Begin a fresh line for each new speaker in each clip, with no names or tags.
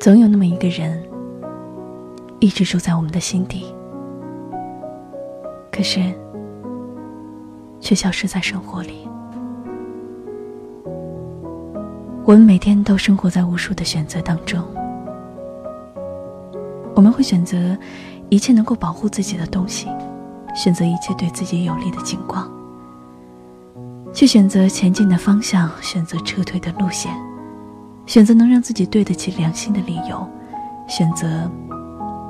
总有那么一个人，一直住在我们的心底，可是却消失在生活里。我们每天都生活在无数的选择当中，我们会选择一切能够保护自己的东西，选择一切对自己有利的情况，去选择前进的方向，选择撤退的路线。选择能让自己对得起良心的理由，选择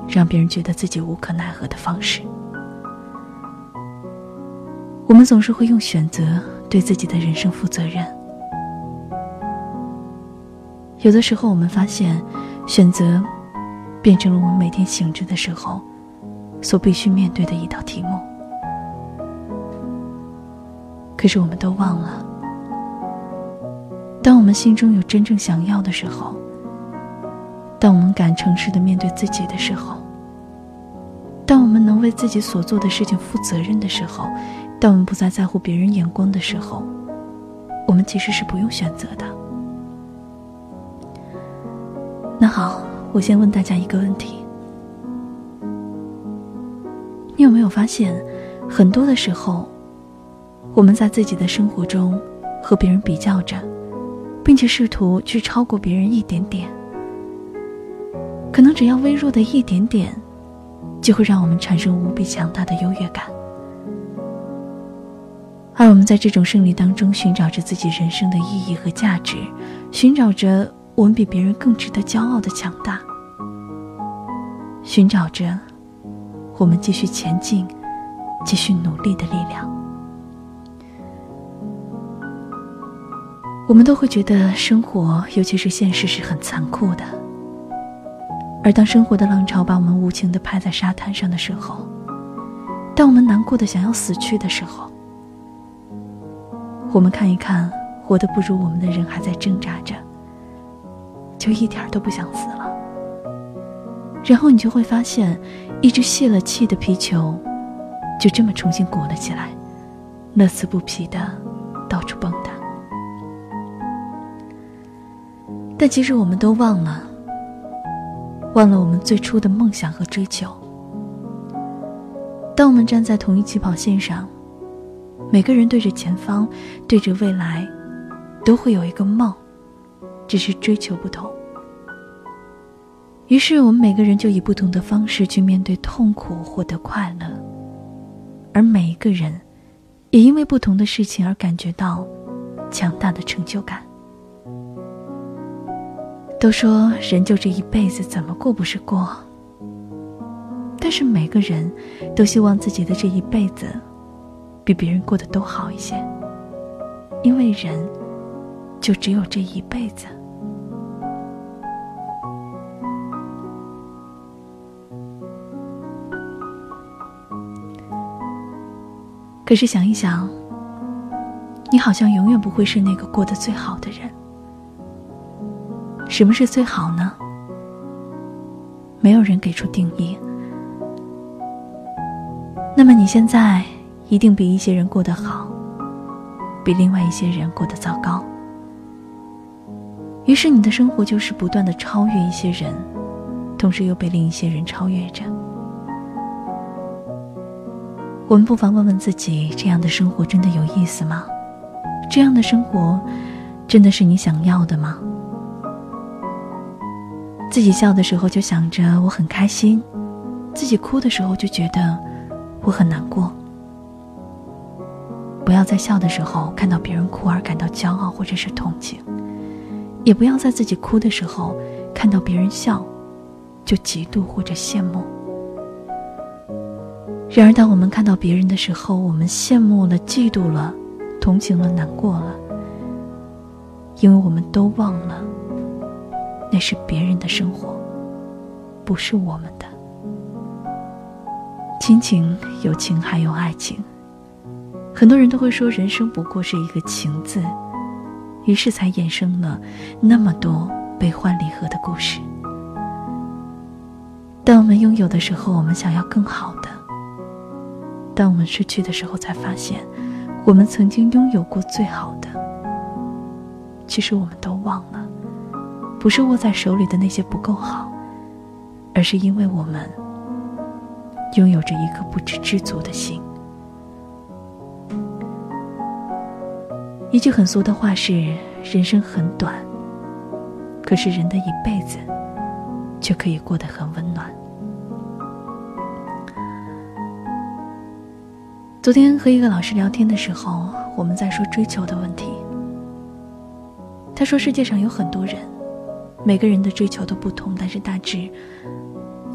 让别人觉得自己无可奈何的方式。我们总是会用选择对自己的人生负责任。有的时候，我们发现，选择变成了我们每天醒着的时候所必须面对的一道题目。可是，我们都忘了。当我们心中有真正想要的时候，当我们敢诚实的面对自己的时候，当我们能为自己所做的事情负责任的时候，当我们不再在乎别人眼光的时候，我们其实是不用选择的。那好，我先问大家一个问题：你有没有发现，很多的时候，我们在自己的生活中和别人比较着？并且试图去超过别人一点点，可能只要微弱的一点点，就会让我们产生无比强大的优越感。而我们在这种胜利当中，寻找着自己人生的意义和价值，寻找着我们比别人更值得骄傲的强大，寻找着我们继续前进、继续努力的力量。我们都会觉得生活，尤其是现实，是很残酷的。而当生活的浪潮把我们无情的拍在沙滩上的时候，当我们难过的想要死去的时候，我们看一看活得不如我们的人还在挣扎着，就一点都不想死了。然后你就会发现，一只泄了气的皮球，就这么重新鼓了起来，乐此不疲的到处蹦跶。但其实我们都忘了，忘了我们最初的梦想和追求。当我们站在同一起跑线上，每个人对着前方，对着未来，都会有一个梦，只是追求不同。于是我们每个人就以不同的方式去面对痛苦，获得快乐。而每一个人，也因为不同的事情而感觉到强大的成就感。都说人就这一辈子，怎么过不是过？但是每个人都希望自己的这一辈子比别人过得都好一些，因为人就只有这一辈子。可是想一想，你好像永远不会是那个过得最好的人。什么是最好呢？没有人给出定义。那么你现在一定比一些人过得好，比另外一些人过得糟糕。于是你的生活就是不断的超越一些人，同时又被另一些人超越着。我们不妨问问自己：这样的生活真的有意思吗？这样的生活真的是你想要的吗？自己笑的时候就想着我很开心，自己哭的时候就觉得我很难过。不要在笑的时候看到别人哭而感到骄傲或者是同情，也不要在自己哭的时候看到别人笑就嫉妒或者羡慕。然而，当我们看到别人的时候，我们羡慕了、嫉妒了、同情了、难过了，因为我们都忘了。那是别人的生活，不是我们的。亲情、友情还有爱情，很多人都会说人生不过是一个情字，于是才衍生了那么多悲欢离合的故事。当我们拥有的时候，我们想要更好的；当我们失去的时候，才发现我们曾经拥有过最好的。其实我们都忘了。不是握在手里的那些不够好，而是因为我们拥有着一颗不知知足的心。一句很俗的话是：人生很短，可是人的一辈子却可以过得很温暖。昨天和一个老师聊天的时候，我们在说追求的问题。他说：“世界上有很多人，每个人的追求都不同，但是大致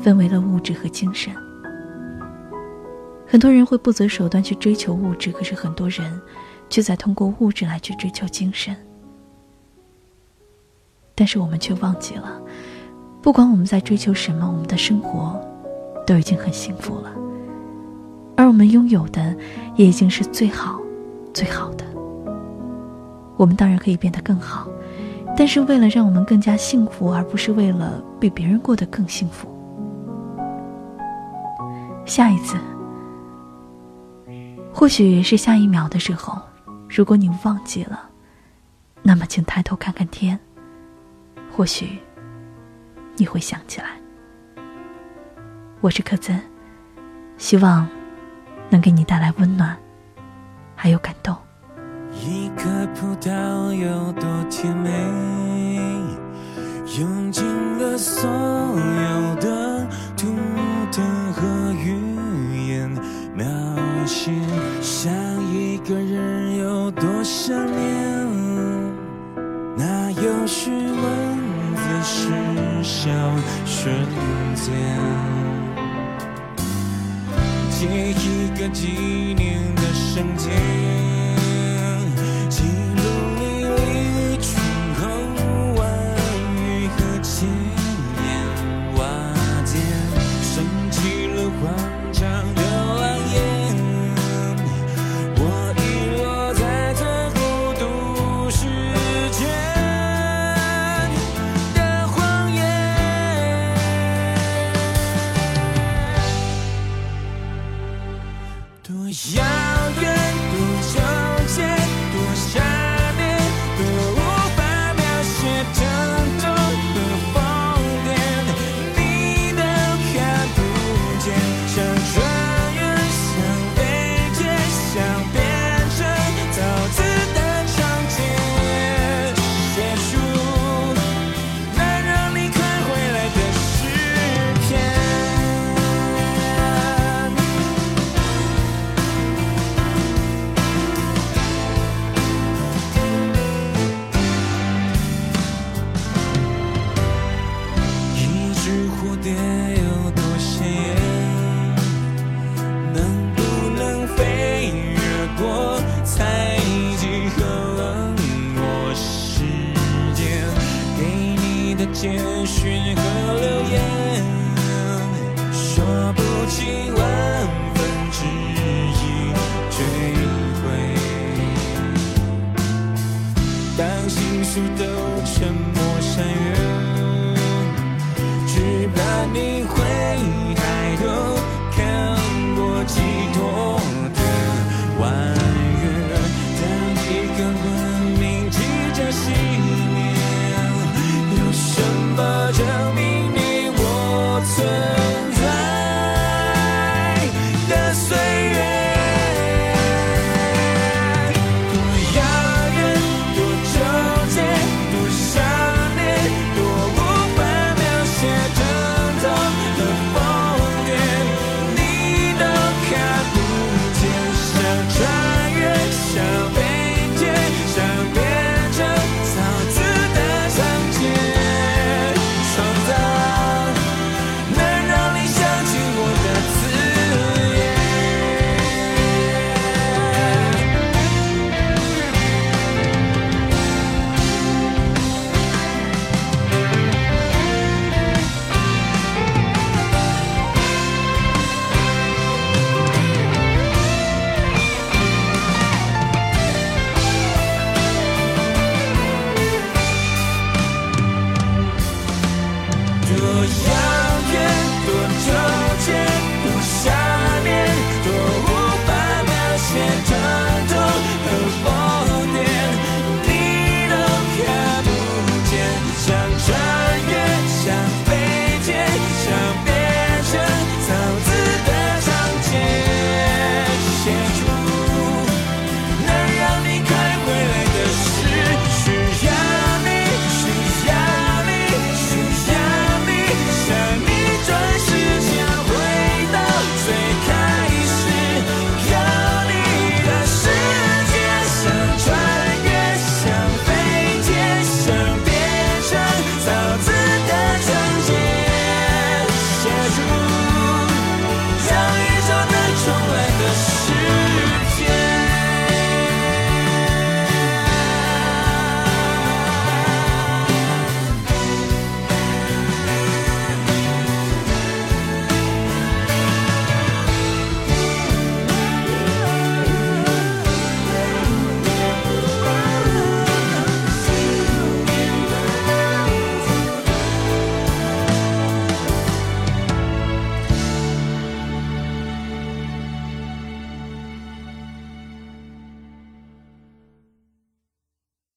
分为了物质和精神。很多人会不择手段去追求物质，可是很多人却在通过物质来去追求精神。但是我们却忘记了，不管我们在追求什么，我们的生活都已经很幸福了。”而我们拥有的，也已经是最好、最好的。我们当然可以变得更好，但是为了让我们更加幸福，而不是为了比别人过得更幸福。下一次，或许是下一秒的时候，如果你忘记了，那么请抬头看看天，或许你会想起来。我是柯森，希望。能给你带来温暖，还有感动。
一颗葡萄有多甜美，用尽了所有的图腾和语言描写，想一个人有多想念，那有序文字是小瞬间。借一个纪念的瞬间。多遥远都沉默，